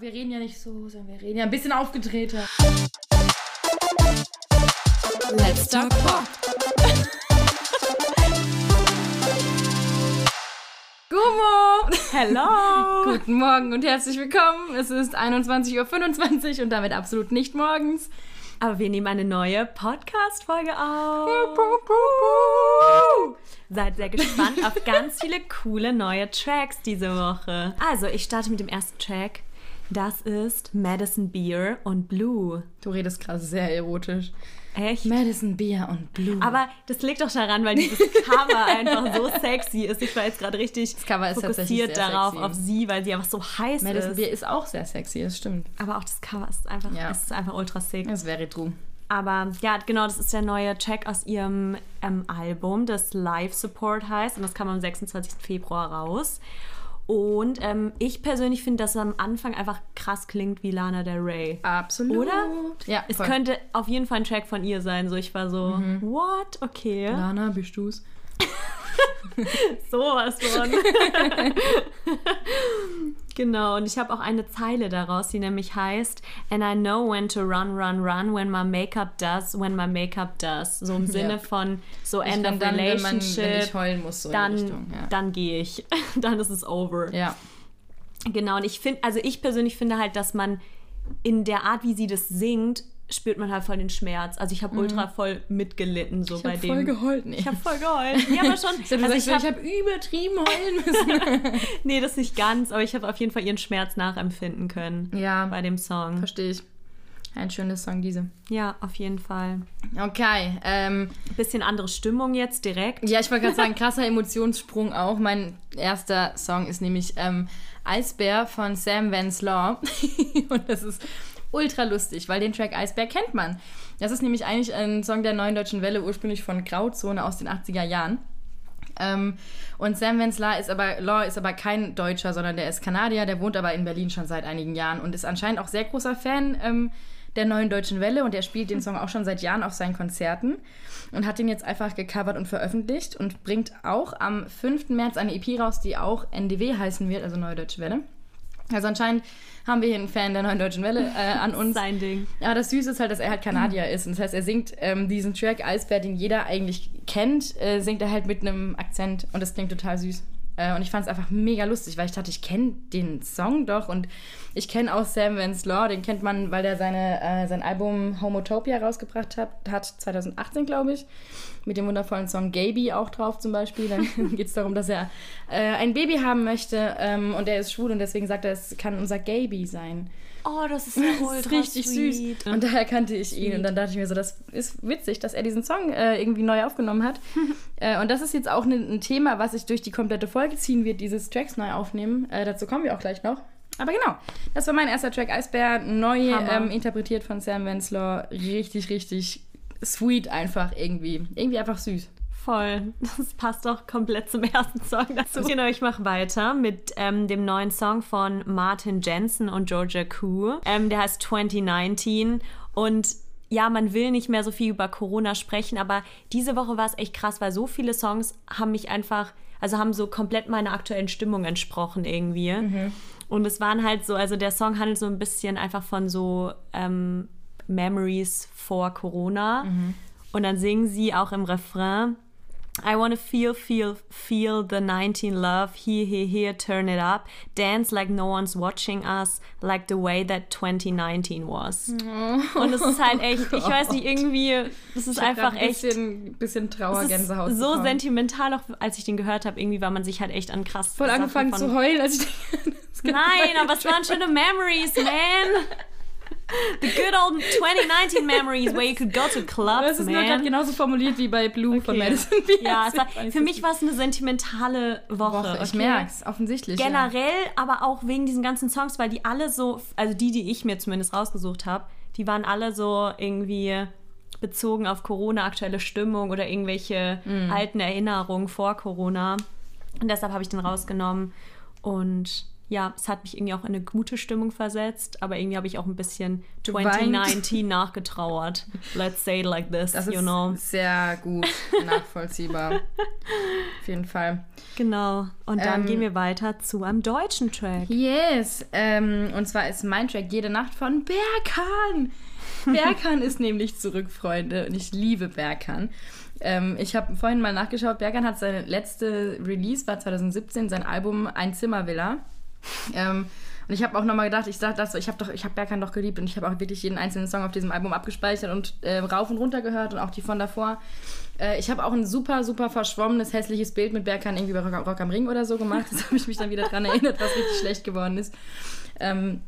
Wir reden ja nicht so, sondern wir reden ja ein bisschen aufgedrehter. Let's Talk Pop. Gummo! Hello! Guten Morgen und herzlich willkommen. Es ist 21.25 Uhr und damit absolut nicht morgens. Aber wir nehmen eine neue Podcast-Folge auf. Seid sehr gespannt auf ganz viele coole neue Tracks diese Woche. Also, ich starte mit dem ersten Track. Das ist Madison Beer und Blue. Du redest gerade sehr erotisch. Echt? Madison Beer und Blue. Aber das liegt doch daran, weil dieses Cover einfach so sexy ist. Ich war jetzt gerade richtig das Cover fokussiert darauf, sexy. auf sie, weil sie einfach so heiß Madison ist. Beer ist auch sehr sexy, das stimmt. Aber auch das Cover ist einfach, Ja. ist einfach ultra sick. Das wäre true. Aber ja, genau, das ist der neue Track aus ihrem ähm, Album, das Live Support heißt. Und das kam am 26. Februar raus. Und ähm, ich persönlich finde, dass es am Anfang einfach krass klingt wie Lana Del Rey. Absolut. Oder? Ja, Es voll. könnte auf jeden Fall ein Track von ihr sein. So, ich war so, what? Okay. Lana, bist du's? Sowas von. genau, und ich habe auch eine Zeile daraus, die nämlich heißt And I know when to run, run, run when my makeup does, when my makeup does. So im Sinne Ja. von so Ich end of dann, wenn, man, relationship. wenn ich heulen muss, so in dann, die Richtung. Ja. dann gehe ich. dann ist es over. ja. Genau, und ich finde, also ich persönlich finde halt, dass man in der Art, wie sie das singt, spürt man halt voll den Schmerz. Also ich habe ultra voll mitgelitten so Mhm. Ich bei dem. voll geheult. Nee. ich habe voll geheult. Ja, aber schon. Ich habe also ich ich hab, hab übertrieben heulen müssen. nee, das nicht ganz, aber ich habe auf jeden Fall ihren Schmerz nachempfinden können ja, bei dem Song. verstehe ich. Ein schönes Song, diese. Ja, auf jeden Fall. Okay, ähm, Bisschen andere Stimmung jetzt direkt. ja, ich wollte gerade sagen, krasser Emotionssprung auch. Mein erster Song ist nämlich ähm, Eisbär von Sam Vance Law. Und das ist ultra lustig, weil den Track Eisbär kennt man. Das ist nämlich eigentlich ein Song der Neuen Deutschen Welle, ursprünglich von Grauzone aus den 80er Jahren. Ähm, und Sam Law ist, aber, Law ist aber kein Deutscher, sondern der ist Kanadier, der wohnt aber in Berlin schon seit einigen Jahren und ist anscheinend auch sehr großer Fan ähm, der Neuen Deutschen Welle und der spielt den Song auch schon seit Jahren auf seinen Konzerten und hat den jetzt einfach gecovert und veröffentlicht und bringt auch am 5. März eine EP raus, die auch NDW heißen wird, also Neue Deutsche Welle. Also anscheinend haben wir hier einen Fan der Neuen Deutschen Welle äh, an uns. Sein Ding. Ja, das Süße ist halt, dass er halt Kanadier ist. Und das heißt, er singt ähm, diesen Track Eisbär, den jeder eigentlich kennt, äh, singt er halt mit einem Akzent und das klingt total süß. Äh, und ich fand es einfach mega lustig, weil ich dachte, ich kenne den Song doch und ich kenne auch Sam Vance Law, den kennt man, weil der seine, äh, sein Album Homotopia rausgebracht hat, hat 2018, glaube ich, mit dem wundervollen Song Gaby auch drauf zum Beispiel. Dann geht es darum, dass er äh, ein Baby haben möchte ähm, und er ist schwul und deswegen sagt er, es kann unser Gaby sein. Oh, das ist ja Das ist richtig sweet. süß. Und daher kannte ich ihn. Und dann dachte ich mir so, das ist witzig, dass er diesen Song äh, irgendwie neu aufgenommen hat. äh, und das ist jetzt auch ne, ein Thema, was sich durch die komplette Folge ziehen wird, dieses Tracks neu aufnehmen. Äh, dazu kommen wir auch gleich noch. Aber genau, das war mein erster Track, Eisbär, neu ähm, interpretiert von Sam Vensler. Richtig, richtig sweet einfach irgendwie. Irgendwie einfach süß. Voll. Das passt doch komplett zum ersten Song dazu. Genau, ich mache weiter mit ähm, dem neuen Song von Martin Jensen und Georgia Koo. Ähm, der heißt 2019 und ja, man will nicht mehr so viel über Corona sprechen, aber diese Woche war es echt krass, weil so viele Songs haben mich einfach, also haben so komplett meiner aktuellen Stimmung entsprochen irgendwie. Und es waren halt so, also der Song handelt so ein bisschen einfach von so ähm, Memories vor Corona. Und dann singen sie auch im Refrain. I wanna feel, feel, feel the 19 love. Here, here, here, turn it up. Dance like no one's watching us, like the way that 2019 was. Und es ist halt echt, ich weiß nicht, irgendwie, das ist Ich einfach ein echt. bisschen, bisschen Trauergänsehaut. so bekommen. sentimental, auch als ich den gehört habe, irgendwie war man sich halt echt an krass. Voll angefangen zu heulen, als ich das Nein, aber es waren schöne Memories, man. The good old 2019 memories where you could go to clubs, Das ist nur gerade man. genauso formuliert wie bei Blue von Okay. Madison Beer. Ja, war, für mich ich war es eine sentimentale Woche. Woche. Ich okay? merk's, offensichtlich. ja. Generell, aber auch wegen diesen ganzen Songs, weil die alle so, also die, die ich mir zumindest rausgesucht habe, die waren alle so irgendwie bezogen auf Corona, aktuelle Stimmung oder irgendwelche alten Erinnerungen vor Corona. Und deshalb habe ich den rausgenommen. Und ja, es hat mich irgendwie auch in eine gute Stimmung versetzt, aber irgendwie habe ich auch ein bisschen 2019 nachgetrauert. Let's say it like this, Das you ist know. sehr gut nachvollziehbar. Auf jeden Fall. Genau. Und dann Ähm, gehen wir weiter zu einem deutschen Track. Yes, ähm, und zwar ist mein Track Jede Nacht von Berkan. Berkan ist nämlich zurück, Freunde, und ich liebe Berkan. Ähm, ich habe vorhin mal nachgeschaut, Berkan hat seine letzte Release, war 2017, sein Album Ein Zimmervilla. Ähm, und ich habe auch nochmal gedacht, ich so, ich habe doch, ich habe Berkan doch geliebt und ich habe auch wirklich jeden einzelnen Song auf diesem Album abgespeichert und äh, rauf und runter gehört und auch die von davor. Äh, ich habe auch ein super, super verschwommenes, hässliches Bild mit Berkan irgendwie bei Rock, Rock am Ring oder so gemacht. Das habe ich mich dann wieder dran erinnert, was richtig schlecht geworden ist. Ähm,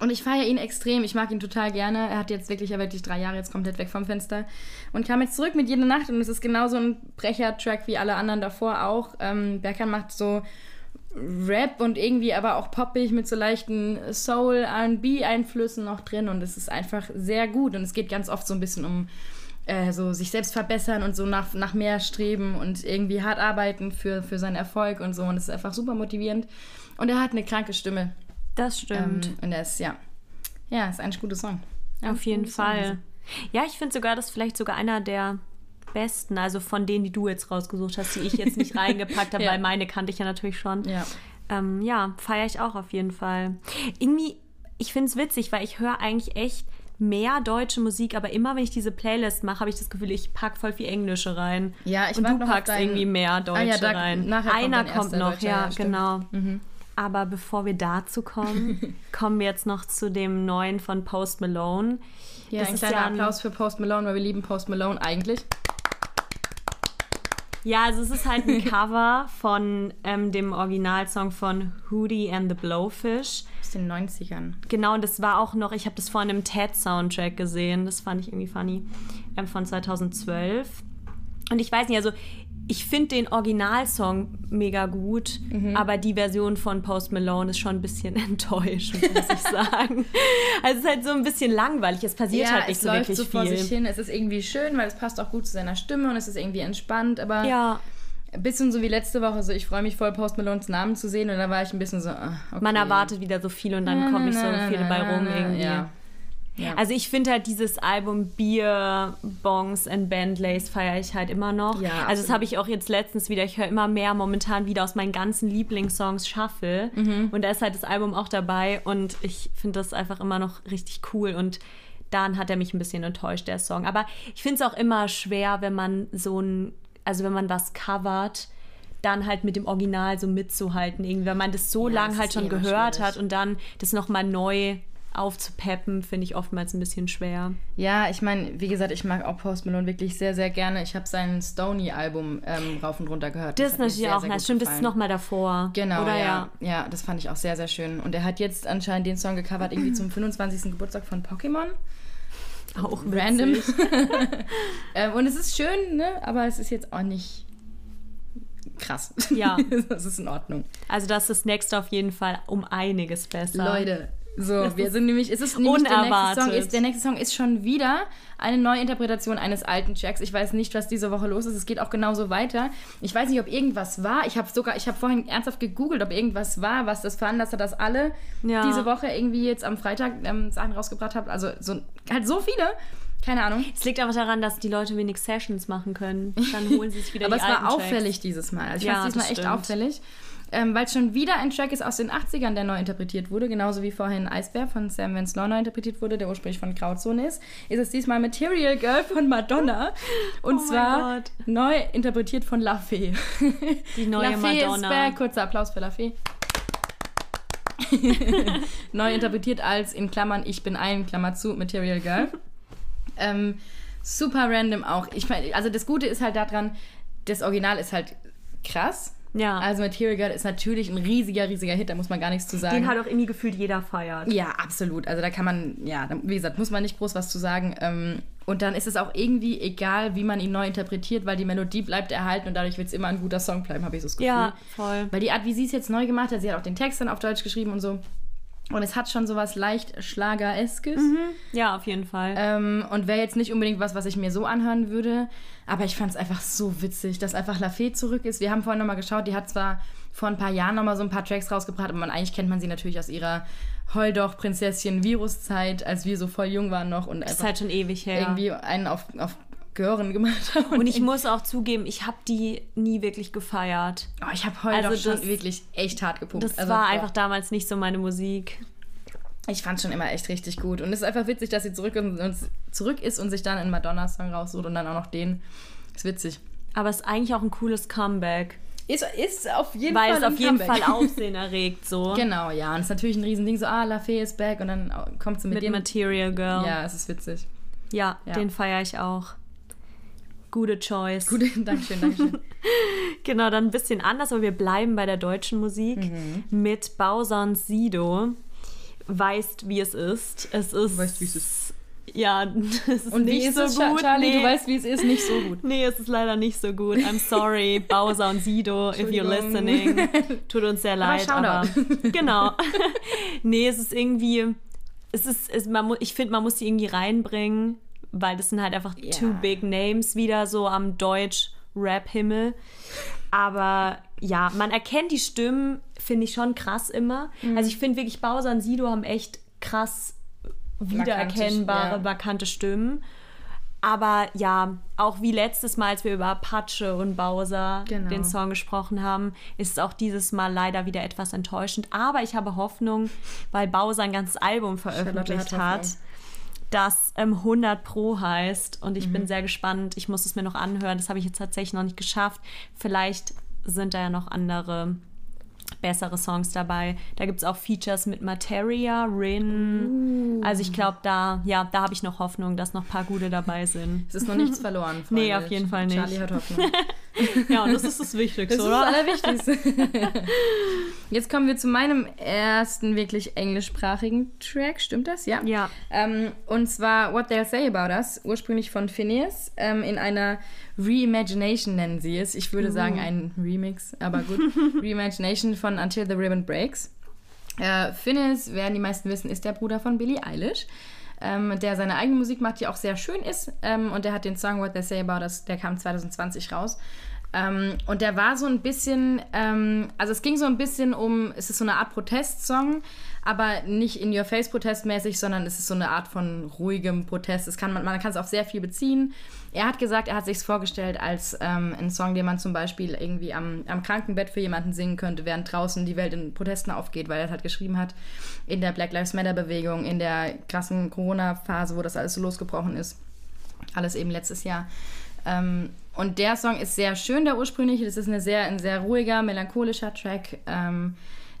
und ich feiere ihn extrem. Ich mag ihn total gerne. Er hat jetzt wirklich, er wirklich drei Jahre jetzt komplett weg vom Fenster und kam jetzt zurück mit Jede Nacht. Und es ist genauso ein Brecher-Track wie alle anderen davor auch. Ähm, Berkan macht so Rap und irgendwie aber auch poppig mit so leichten Soul, R&B-Einflüssen noch drin. Und es ist einfach sehr gut. Und es geht ganz oft so ein bisschen um äh, so sich selbst verbessern und so nach, nach mehr streben und irgendwie hart arbeiten für, für seinen Erfolg und so. Und es ist einfach super motivierend. Und er hat eine kranke Stimme. Das stimmt. Ähm, und er ist, ja. Ja, ist ein guter Song. Ein Auf jeden guter Song. Fall. Ja, ich finde sogar, das ist vielleicht sogar einer der besten, also von denen, die du jetzt rausgesucht hast, die ich jetzt nicht reingepackt habe, Ja. weil meine kannte ich ja natürlich schon. Ja. Ähm, ja, feiere ich auch auf jeden Fall. Irgendwie, ich finde es witzig, weil ich höre eigentlich echt mehr deutsche Musik, aber immer wenn ich diese Playlist mache, habe ich das Gefühl, ich packe voll viel Englische rein. Ja, ich Und du packst deinen- irgendwie mehr Deutsche Ah ja, da- rein. kommt Einer kommt noch, Deutscher, ja, stimmt. Mhm. genau. Aber bevor wir dazu kommen, kommen wir jetzt noch zu dem neuen von Post Malone. Ja, Das ein ist kleiner ja ein- Applaus für Post Malone, weil wir lieben Post Malone eigentlich. Ja, also es ist halt ein Cover von ähm, dem Originalsong von Hootie and the Blowfish. Aus den 90ern. Genau, und das war auch noch, ich habe das vor einem TED-Soundtrack gesehen, das fand ich irgendwie funny, ähm, von 2012. Und ich weiß nicht, also ich finde den Originalsong mega gut, Mhm. aber die Version von Post Malone ist schon ein bisschen enttäuschend, muss ich sagen. Also es ist halt so ein bisschen langweilig, es passiert halt nicht es so läuft wirklich so vor viel. sich hin. Es ist irgendwie schön, weil es passt auch gut zu seiner Stimme und es ist irgendwie entspannt, aber Ja, ein bisschen so wie letzte Woche. So, ich freue mich voll, Post Malones Namen zu sehen und da war ich ein bisschen so, ah, okay. man erwartet wieder so viel und dann kommt nicht so viel bei rum irgendwie. Ja. Ja. Also ich finde halt dieses Album Bier, Bongs and Bandlays feiere ich halt immer noch. Ja, also das habe ich auch jetzt letztens wieder. Ich höre immer mehr momentan wieder aus meinen ganzen Lieblingssongs Shuffle. Mhm. Und da ist halt das Album auch dabei und ich finde das einfach immer noch richtig cool und dann hat er mich ein bisschen enttäuscht, der Song. Aber ich finde es auch immer schwer, wenn man so ein, also wenn man was covert, dann halt mit dem Original so mitzuhalten. Irgendwie, wenn man das so Ja, lang das halt schon eh gehört schwierig. hat und dann das nochmal neu aufzupeppen, finde ich oftmals ein bisschen schwer. Ja, ich meine, wie gesagt, ich mag auch Post Malone wirklich sehr, sehr gerne. Ich habe sein Stony-Album ähm, rauf und runter gehört. Das mir natürlich sehr, auch sehr nice. Stimmt, das ist gefallen. nochmal davor. Genau, Oder ja. ja. das fand ich auch sehr, sehr schön. Und er hat jetzt anscheinend den Song gecovert, irgendwie zum 25. Geburtstag von Pokémon. Auch Random. ähm, und es ist schön, ne? aber es ist jetzt auch nicht krass. Ja. das ist in Ordnung. Also das ist das nächste auf jeden Fall um einiges besser. Leute, so, wir sind nämlich, es ist nämlich der nächste, unerwartet. Song ist, der nächste Song ist schon wieder eine Neuinterpretation eines alten Tracks. Ich weiß nicht, was diese Woche los ist. Es geht auch genauso weiter. Ich weiß nicht, ob irgendwas war. Ich habe sogar, ich habe vorhin ernsthaft gegoogelt, ob irgendwas war, was das veranlasst hat, dass alle Ja. diese Woche irgendwie jetzt am Freitag ähm, Sachen rausgebracht haben. Also so, halt so viele. Keine Ahnung. Es liegt einfach daran, dass die Leute wenig Sessions machen können. Dann holen sie sich wieder Aber es war alten Tracks. auffällig dieses Mal. Also ich Ja, fand es diesmal das echt auffällig. Ähm, weil es schon wieder ein Track ist aus den 80ern, der neu interpretiert wurde, genauso wie vorhin Eisbär von Sam Vance Law neu interpretiert wurde, der ursprünglich von Grauzone ist, ist es diesmal Material Girl von Madonna. Und Oh mein zwar neu interpretiert von La Fee. Die neue La Fee Madonna. ist back. Kurzer Applaus für La Fee. neu interpretiert als in Klammern Ich bin ein, Klammer zu, Material Girl. ähm, super random auch. Ich meine, also das Gute ist halt daran, das Original ist halt krass. Ja. Also Material Girl ist natürlich ein riesiger, riesiger Hit, da muss man gar nichts zu sagen. Den hat auch irgendwie gefühlt jeder feiert. ja, absolut. Also da kann man, ja, wie gesagt, muss man nicht groß was zu sagen. Ähm, und dann ist es auch irgendwie egal, wie man ihn neu interpretiert, weil die Melodie bleibt erhalten und dadurch wird es immer ein guter Song bleiben, habe ich so das Gefühl. Ja, voll. Weil die Art, wie sie es jetzt neu gemacht hat, sie hat auch den Text dann auf Deutsch geschrieben und so. Und es hat schon sowas leicht Schlagereskes. Ja, auf jeden Fall. Ähm, und wäre jetzt nicht unbedingt was, was ich mir so anhören würde. Aber ich fand es einfach so witzig, dass einfach La Fee zurück ist. Wir haben vorhin nochmal geschaut, die hat zwar vor ein paar Jahren nochmal so ein paar Tracks rausgebracht, aber man, eigentlich kennt man sie natürlich aus ihrer Heul doch Prinzesschen Viruszeit, als wir so voll jung waren noch und Das ist halt schon ewig her. irgendwie einen auf, auf Gören gemacht haben. Und ich muss auch zugeben, ich habe die nie wirklich gefeiert. oh, ich habe Heul Also schon wirklich echt hart gepumpt. Das Also, war einfach damals nicht so meine Musik. Ich fand schon immer echt richtig gut. Und es ist einfach witzig, dass sie zurück, und, zurück ist und sich dann einen Madonna-Song raussucht und dann auch noch den. Ist witzig. Aber es ist eigentlich auch ein cooles Comeback. Ist, ist auf jeden Weil Fall es ein auf jeden Comeback. Fall Aufsehen erregt, so. Genau, ja. Und es ist natürlich ein Riesending, so, ah, La Fee ist back und dann kommt sie mit, Mit dem. Material Girl. Ja, es ist witzig. Ja, Ja. den feiere ich auch. Gute Choice. Gut, Dankeschön, Dankeschön. Genau, dann ein bisschen anders, aber wir bleiben bei der deutschen Musik Mhm. mit Bowser Sido. Weißt, wie es ist. Es ist. weißt, wie es ist. Ja, es ist Und nicht wie ist so es, gut. Charlie? nee. Du weißt, wie es ist, nicht so gut. Nee, es ist leider nicht so gut. I'm sorry, Bowser und Sido, if you're listening. Tut uns sehr leid, Shoutout. aber, genau. nee, es ist irgendwie, es ist, es, man, ich finde, man muss die irgendwie reinbringen, weil das sind halt einfach Ja. two big names wieder so am Deutsch-Rap-Himmel. Aber ja, man erkennt die Stimmen, finde ich schon krass immer. Mhm. Also ich finde wirklich, Bowser und Sido haben echt krass wiedererkennbare, ja. markante Stimmen. Aber ja, auch wie letztes Mal, als wir über Apache und Bowser Genau. den Song gesprochen haben, ist es auch dieses Mal leider wieder etwas enttäuschend. Aber ich habe Hoffnung, weil Bowser ein ganzes Album veröffentlicht hat hat. Das ähm, 100 Pro heißt. Und ich Mhm. bin sehr gespannt. Ich muss es mir noch anhören. Das habe ich jetzt tatsächlich noch nicht geschafft. Vielleicht sind da ja noch andere bessere Songs dabei. Da gibt es auch Features mit Materia, Rin. Also ich glaube, da, ja, da habe ich noch Hoffnung, dass noch ein paar gute dabei sind. Es ist noch nichts verloren. Freunde. Nee, auf jeden Fall nicht. Charlie hat Hoffnung. Ja, und das ist das Das Wichtigste, ist das Allerwichtigste. Jetzt kommen wir zu meinem ersten wirklich englischsprachigen Track. Stimmt das? Ja. Ja. Ähm, und zwar What They'll Say About Us, ursprünglich von Phineas, ähm, in einer Reimagination nennen sie es. Ich würde sagen ein Remix, aber gut. Reimagination von Until the Ribbon Breaks. Äh, Phineas, werden die meisten wissen, ist der Bruder von Billie Eilish, ähm, der seine eigene Musik macht, die auch sehr schön ist. Ähm, und der hat den Song What They Say About Us, der kam 2020 raus. Ähm, und der war so ein bisschen, ähm, also es ging so ein bisschen um, es ist so eine Art Protestsong, aber nicht in your face protestmäßig, sondern es ist so eine Art von ruhigem Protest. Es kann, man, man kann es auf sehr viel beziehen. Er hat gesagt, er hat sich vorgestellt als ähm, einen Song, den man zum Beispiel irgendwie am, am Krankenbett für jemanden singen könnte, während draußen die Welt in Protesten aufgeht, weil er halt geschrieben hat, in der Black Lives Matter Bewegung, in der krassen Corona-Phase, wo das alles so losgebrochen ist. Alles eben letztes Jahr. Ähm, und der Song ist sehr schön, der ursprüngliche. Das ist eine sehr, ein sehr ruhiger, melancholischer Track, ähm,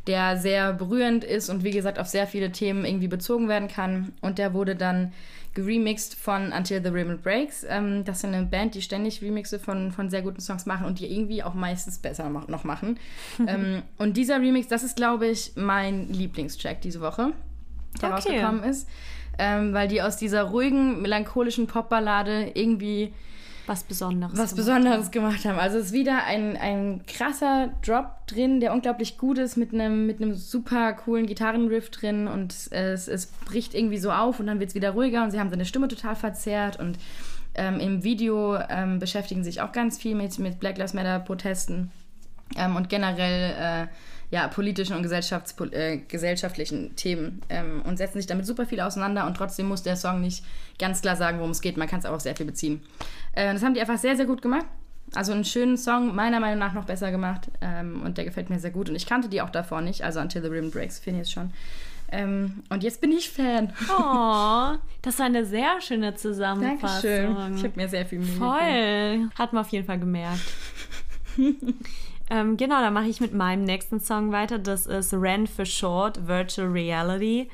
der sehr berührend ist und wie gesagt auf sehr viele Themen irgendwie bezogen werden kann. Und der wurde dann geremixed von Until the Ribbon Breaks. Ähm, das ist eine Band, die ständig Remixe von, von sehr guten Songs machen und die irgendwie auch meistens besser mach, noch machen. ähm, und dieser Remix, das ist, glaube ich, mein Lieblingstrack diese Woche, der Okay. rausgekommen ist. Ähm, weil die aus dieser ruhigen, melancholischen Popballade irgendwie Was Besonderes. was gemacht. Besonderes gemacht haben. Also es ist wieder ein, ein krasser Drop drin, der unglaublich gut ist, mit einem, mit einem super coolen Gitarrenriff drin und es, es bricht irgendwie so auf und dann wird es wieder ruhiger und sie haben seine Stimme total verzerrt und ähm, im Video ähm, beschäftigen sich auch ganz viel mit, mit Black Lives Matter Protesten ähm, und generell äh, ja, politischen und gesellschafts äh, gesellschaftlichen Themen ähm, und setzen sich damit super viel auseinander und trotzdem muss der Song nicht ganz klar sagen, worum es geht. Man kann es auch auf sehr viel beziehen. Äh, das haben die einfach sehr, sehr gut gemacht. Also einen schönen Song, meiner Meinung nach noch besser gemacht ähm, und der gefällt mir sehr gut. Und ich kannte die auch davor nicht, also Until the Ribbon Breaks, finde ich schon. Ähm, und jetzt bin ich Fan. Oh, das war eine sehr schöne Zusammenfassung. Dankeschön. Ich habe mir sehr viel Mühe. Voll. Hat man auf jeden Fall gemerkt. ähm, genau, dann mache ich mit meinem nächsten Song weiter. Das ist Ren for Short, Virtual Reality.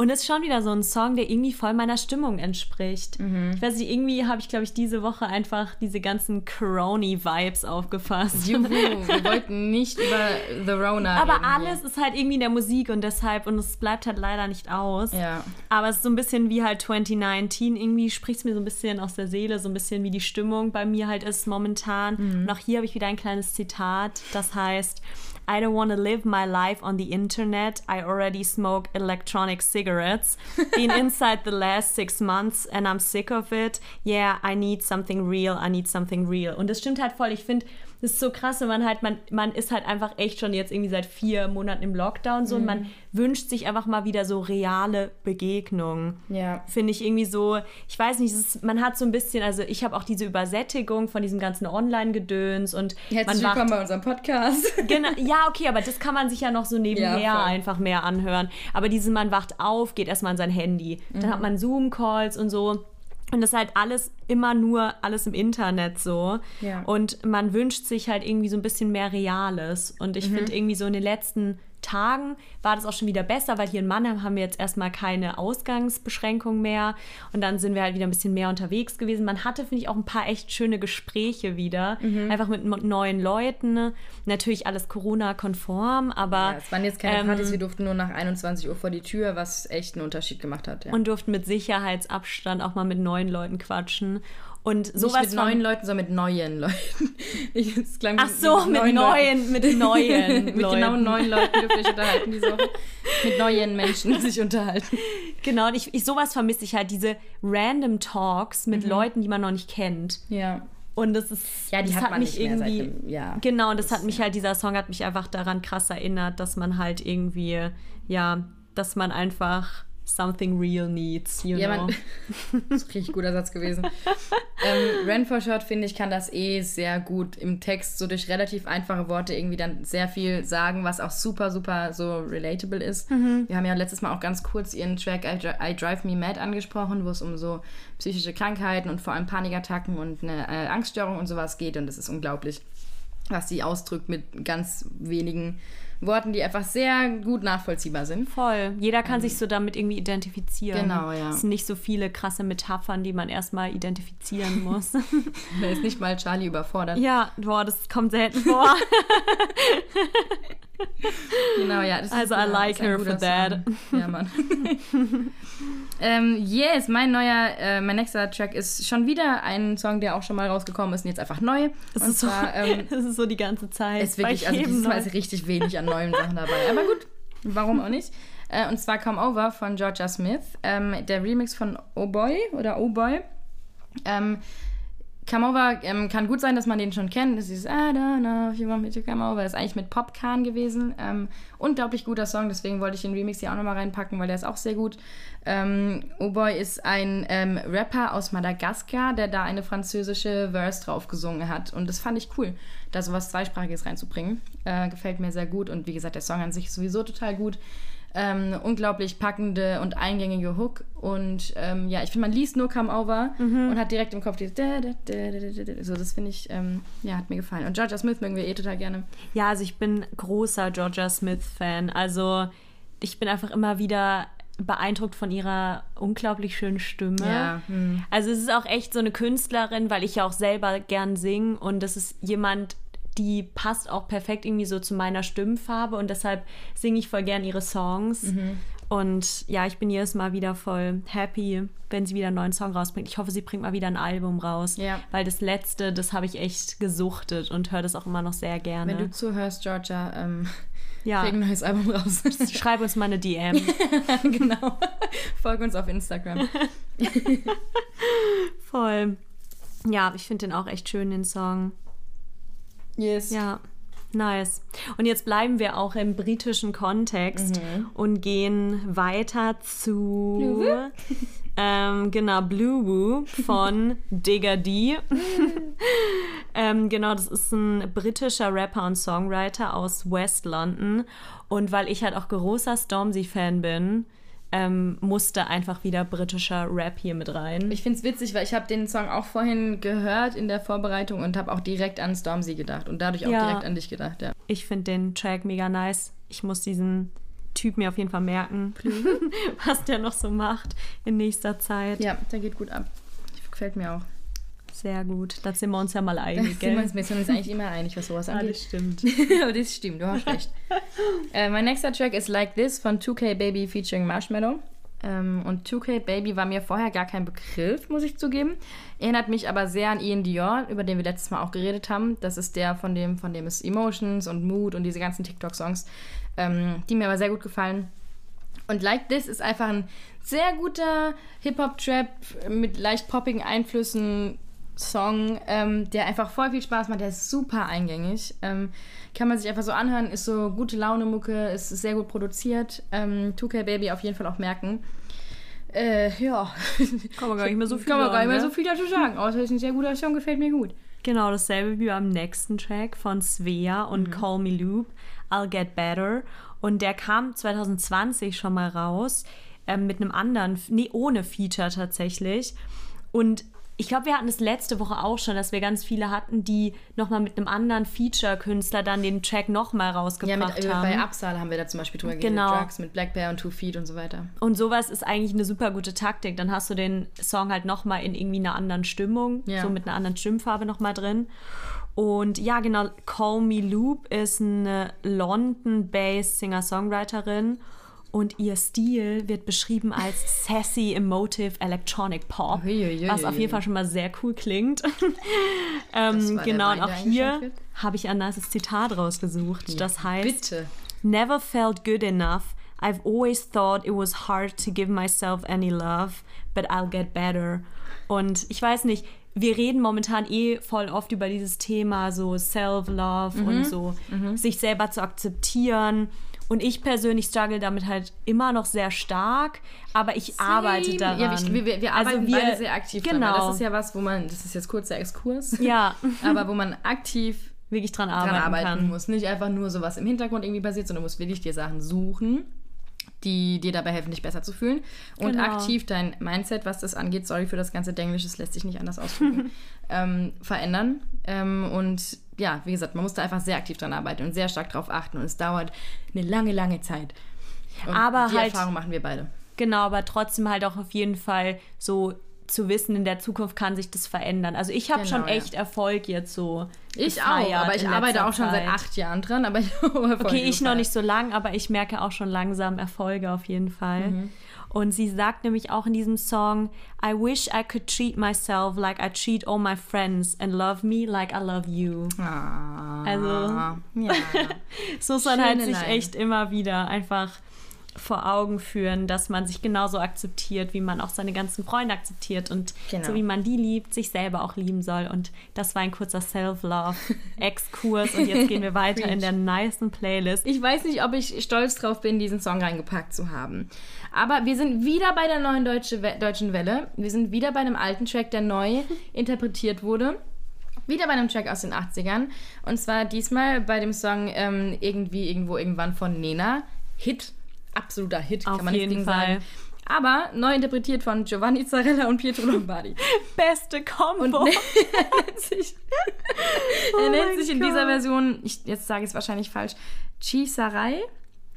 Und es ist schon wieder so ein Song, der irgendwie voll meiner Stimmung entspricht. Mhm. Ich weiß nicht, irgendwie habe ich, glaube ich, diese Woche einfach diese ganzen Corona-Vibes aufgefasst. Juhu, wir wollten nicht über The Rona Aber reden alles ist halt irgendwie in der Musik und deshalb, und es bleibt halt leider nicht aus. Ja. Aber es ist so ein bisschen wie halt 2019. Irgendwie spricht es mir so ein bisschen aus der Seele, so ein bisschen wie die Stimmung bei mir halt ist momentan. Und auch hier habe ich wieder ein kleines Zitat, das heißt: I don't want to live my life on the internet. I already smoke electronic cigarettes. Been inside the last six months and I'm sick of it. Yeah, I need something real. I need something real. Und das stimmt halt voll. Ich finde, das ist so krass, wenn man halt, man, man ist halt einfach echt schon jetzt irgendwie seit vier Monaten im Lockdown so mhm. und man wünscht sich einfach mal wieder so reale Begegnungen. Ja. Finde ich irgendwie so, ich weiß nicht, ist, man hat so ein bisschen, also ich habe auch diese Übersättigung von diesem ganzen Online-Gedöns und Herzlich man willkommen bei unserem Podcast. Genau, ja, okay, aber das kann man sich ja noch so nebenher ja, einfach mehr anhören. Aber diese, man wacht auf, geht erstmal an sein Handy, mhm. dann hat man Zoom-Calls und so. Und das ist halt alles immer nur alles im Internet so. Ja. Und man wünscht sich halt irgendwie so ein bisschen mehr Reales. Und ich mhm. finde irgendwie so in den letzten Tagen war das auch schon wieder besser, weil hier in Mannheim haben wir jetzt erstmal keine Ausgangsbeschränkung mehr und dann sind wir halt wieder ein bisschen mehr unterwegs gewesen. Man hatte, finde ich, auch ein paar echt schöne Gespräche wieder, mhm. einfach mit neuen Leuten. Natürlich alles Corona-konform, aber. Ja, es waren jetzt keine ähm, Partys, wir durften nur nach 21 Uhr vor die Tür, was echt einen Unterschied gemacht hat. Ja. Und durften mit Sicherheitsabstand auch mal mit neuen Leuten quatschen. Und sowas Nicht mit neuen Leuten, sondern mit neuen Leuten. Ich, Ach so, mit, mit neuen, mit neuen Mit genau neuen Leuten dürfte ich unterhalten diese Woche. Mit neuen Menschen sich unterhalten. Genau, und ich, ich sowas vermisse ich halt, diese random Talks mit mhm. Leuten, die man noch nicht kennt. Ja. Und das ist, ja, die das hat, hat man mich irgendwie, dem, ja, genau, das, das hat mich halt, dieser Song hat mich einfach daran krass erinnert, dass man halt irgendwie, ja, dass man einfach something real needs, you ja, know. Man, das ist ein richtig guter Satz gewesen. ähm, Ren for Short, finde ich, kann das eh sehr gut im Text so durch relativ einfache Worte irgendwie dann sehr viel sagen, was auch super, super so relatable ist. Mhm. Wir haben ja letztes Mal auch ganz kurz ihren Track I, I, Drive Me Mad angesprochen, wo es um so psychische Krankheiten und vor allem Panikattacken und eine äh, Angststörung und sowas geht und das ist unglaublich, was sie ausdrückt mit ganz wenigen Worten, die einfach sehr gut nachvollziehbar sind. Voll. Jeder kann ähm, sich so damit irgendwie identifizieren. Genau, ja. Es sind nicht so viele krasse Metaphern, die man erstmal identifizieren muss. da ist nicht mal Charlie überfordert. Ja, boah, das kommt selten vor. genau, ja. also, I like her for that. Ja, Mann. ähm, yes, mein neuer, äh, mein nächster Track ist schon wieder ein Song, der auch schon mal rausgekommen ist und jetzt einfach neu. Das, und ist, zwar, so, ähm, das ist so die ganze Zeit. Ist wirklich, also dieses Mal ist richtig wenig an neuen Sachen dabei. Aber gut, warum auch nicht? Äh, und zwar Come Over von Georgia Smith. Ähm, der Remix von Oh Boy oder Oh Boy. Ähm, Come Over ähm, kann gut sein, dass man den schon kennt. Das ist I don't know if you want me to come over. Das ist eigentlich mit Popcorn gewesen. Ähm, unglaublich guter Song, deswegen wollte ich den Remix hier auch nochmal reinpacken, weil der ist auch sehr gut. Ähm, oh Boy ist ein ähm, Rapper aus Madagaskar, der da eine französische Verse drauf gesungen hat. Und das fand ich cool, da sowas Zweisprachiges reinzubringen. Äh, gefällt mir sehr gut. Und wie gesagt, der Song an sich ist sowieso total gut. Ähm, unglaublich packende und eingängige Hook. Und ähm, ja, ich finde, man liest nur Come Over mhm. und hat direkt im Kopf dieses so, das finde ich, ähm, ja, hat mir gefallen. Und Georgia Smith mögen wir eh total gerne. Ja, also ich bin großer Georgia Smith-Fan. Also ich bin einfach immer wieder beeindruckt von ihrer unglaublich schönen Stimme. Ja. Hm. Also es ist auch echt so eine Künstlerin, weil ich ja auch selber gern singe und das ist jemand, die passt auch perfekt irgendwie so zu meiner Stimmfarbe und deshalb singe ich voll gern ihre Songs. Mhm. Und ja, ich bin jedes Mal wieder voll happy, wenn sie wieder einen neuen Song rausbringt. Ich hoffe, sie bringt mal wieder ein Album raus. Ja. Weil das letzte, das habe ich echt gesucht und höre das auch immer noch sehr gerne. Wenn du zuhörst, Georgia, ähm, ja. bring ein neues Album raus. Schreib uns mal eine DM. genau. Folge uns auf Instagram. voll. Ja, ich finde den auch echt schön, den Song. Yes. Ja. Nice. Und jetzt bleiben wir auch im britischen Kontext mhm. und gehen weiter zu Blue ähm, genau Blue Woo von Digga D. ähm, genau, das ist ein britischer Rapper und Songwriter aus West London und weil ich halt auch großer Stormzy-Fan bin, ähm, musste einfach wieder britischer Rap hier mit rein. Ich finde es witzig, weil ich habe den Song auch vorhin gehört in der Vorbereitung und habe auch direkt an Stormzy gedacht und dadurch auch ja. direkt an dich gedacht, ja. Ich finde den Track mega nice. Ich muss diesen Typ mir auf jeden Fall merken, was der noch so macht in nächster Zeit. Ja, der geht gut ab. Gefällt mir auch. Sehr gut. Da sind wir uns ja mal einig. Da sind wir uns eigentlich immer einig, was sowas angeht. Ja, das stimmt. das stimmt, du hast recht. äh, mein nächster Track ist Like This von 2K Baby featuring Marshmallow. Ähm, und 2K Baby war mir vorher gar kein Begriff, muss ich zugeben. Erinnert mich aber sehr an Ian Dior, über den wir letztes Mal auch geredet haben. Das ist der, von dem, von dem es Emotions und Mood und diese ganzen TikTok-Songs, ähm, die mir aber sehr gut gefallen. Und Like This ist einfach ein sehr guter Hip-Hop-Trap mit leicht poppigen Einflüssen, Song, ähm, der einfach voll viel Spaß macht, der ist super eingängig. Ähm, kann man sich einfach so anhören, ist so gute Laune-Mucke, ist sehr gut produziert. Ähm, 2K Baby auf jeden Fall auch merken. Äh, ja. Kann man gar nicht mehr so viel Kann man sagen, gar nicht mehr ne? so viel dazu sagen. Außer es ist ein sehr guter Song, gefällt mir gut. Genau dasselbe wie beim nächsten Track von Svea und Mhm. Call Me Loop, I'll Get Better. Und der kam 2020 schon mal raus, ähm, mit einem anderen, nee, ohne Feature tatsächlich. Und ich glaube, wir hatten es letzte Woche auch schon, dass wir ganz viele hatten, die nochmal mit einem anderen Feature-Künstler dann den Track nochmal Ja, rausgebracht mit, äh, haben. bei Absal haben wir da zum Beispiel drüber Genau. geredet. Drugs mit Black Bear und Two Feet und so weiter. Und sowas ist eigentlich eine super gute Taktik. Dann hast du den Song halt nochmal in irgendwie einer anderen Stimmung, Ja. so mit einer anderen Stimmfarbe nochmal drin. Und ja, genau, Call Me Loop ist eine London-based Singer-Songwriterin und ihr Stil wird beschrieben als sassy, emotive Electronic Pop, Uiuiui. was auf jeden Fall schon mal sehr cool klingt. Ähm, genau, und auch hier habe ich ein nices Zitat rausgesucht. das heißt, Bitte. Never felt good enough. I've always thought it was hard to give myself any love, but I'll get better. Und ich weiß nicht, wir reden momentan eh voll oft über dieses Thema, so Self-Love Mhm. und so, sich selber zu akzeptieren. Und ich persönlich struggle damit halt immer noch sehr stark, aber ich arbeite daran. Ja, wir, wir, wir Also arbeiten wir- beide sehr aktiv dran. genau. weil Das ist ja was, wo man, das ist jetzt kurzer Exkurs, Ja, aber wo man aktiv wirklich dran dran arbeiten, arbeiten kann. muss. Nicht einfach nur so was im Hintergrund irgendwie passiert, sondern du musst wirklich dir Sachen suchen, die dir dabei helfen, dich besser zu fühlen. Und Genau. aktiv dein Mindset, was das angeht, sorry für das ganze Denglisch, das lässt sich nicht anders ausdrücken, ähm, verändern. Ähm, und ja, wie gesagt, man muss da einfach sehr aktiv dran arbeiten und sehr stark drauf achten. Und es dauert eine lange, lange Zeit. Und Aber die halt- Erfahrung machen wir beide. Genau, aber trotzdem halt auch auf jeden Fall so zu wissen, in der Zukunft kann sich das verändern. Also ich habe Genau, schon ja. echt Erfolg jetzt so. Ich auch, aber ich arbeite auch schon seit acht Jahren dran. Aber ich Okay, ich noch nicht so lang, aber ich merke auch schon langsam Erfolge auf jeden Fall. Mhm. Und sie sagt nämlich auch in diesem Song, I wish I could treat myself like I treat all my friends and love me like I love you. Ah, Also- ja. So man halt sich echt immer wieder einfach vor Augen führen, dass man sich genauso akzeptiert, wie man auch seine ganzen Freunde akzeptiert und Genau. so wie man die liebt, sich selber auch lieben soll. Und das war ein kurzer Self-Love-Exkurs und jetzt gehen wir weiter in der nicen Playlist. Ich weiß nicht, ob ich stolz drauf bin, diesen Song reingepackt zu haben. Aber wir sind wieder bei der neuen deutsche We deutschen Welle. Wir sind wieder bei einem alten Track, der neu interpretiert wurde. Wieder bei einem Track aus den 80ern. Und zwar diesmal bei dem Song ähm, Irgendwie, Irgendwo, Irgendwann von Nena. Hit. Absoluter Hit, Auf kann man nicht jeden gegen Fall. sagen. Aber neu interpretiert von Giovanni Zarella und Pietro Lombardi. Beste Und Combo. nennt sich, er Oh nennt mein sich in dieser. Version, ich, jetzt sage ich es wahrscheinlich falsch, Chisarai.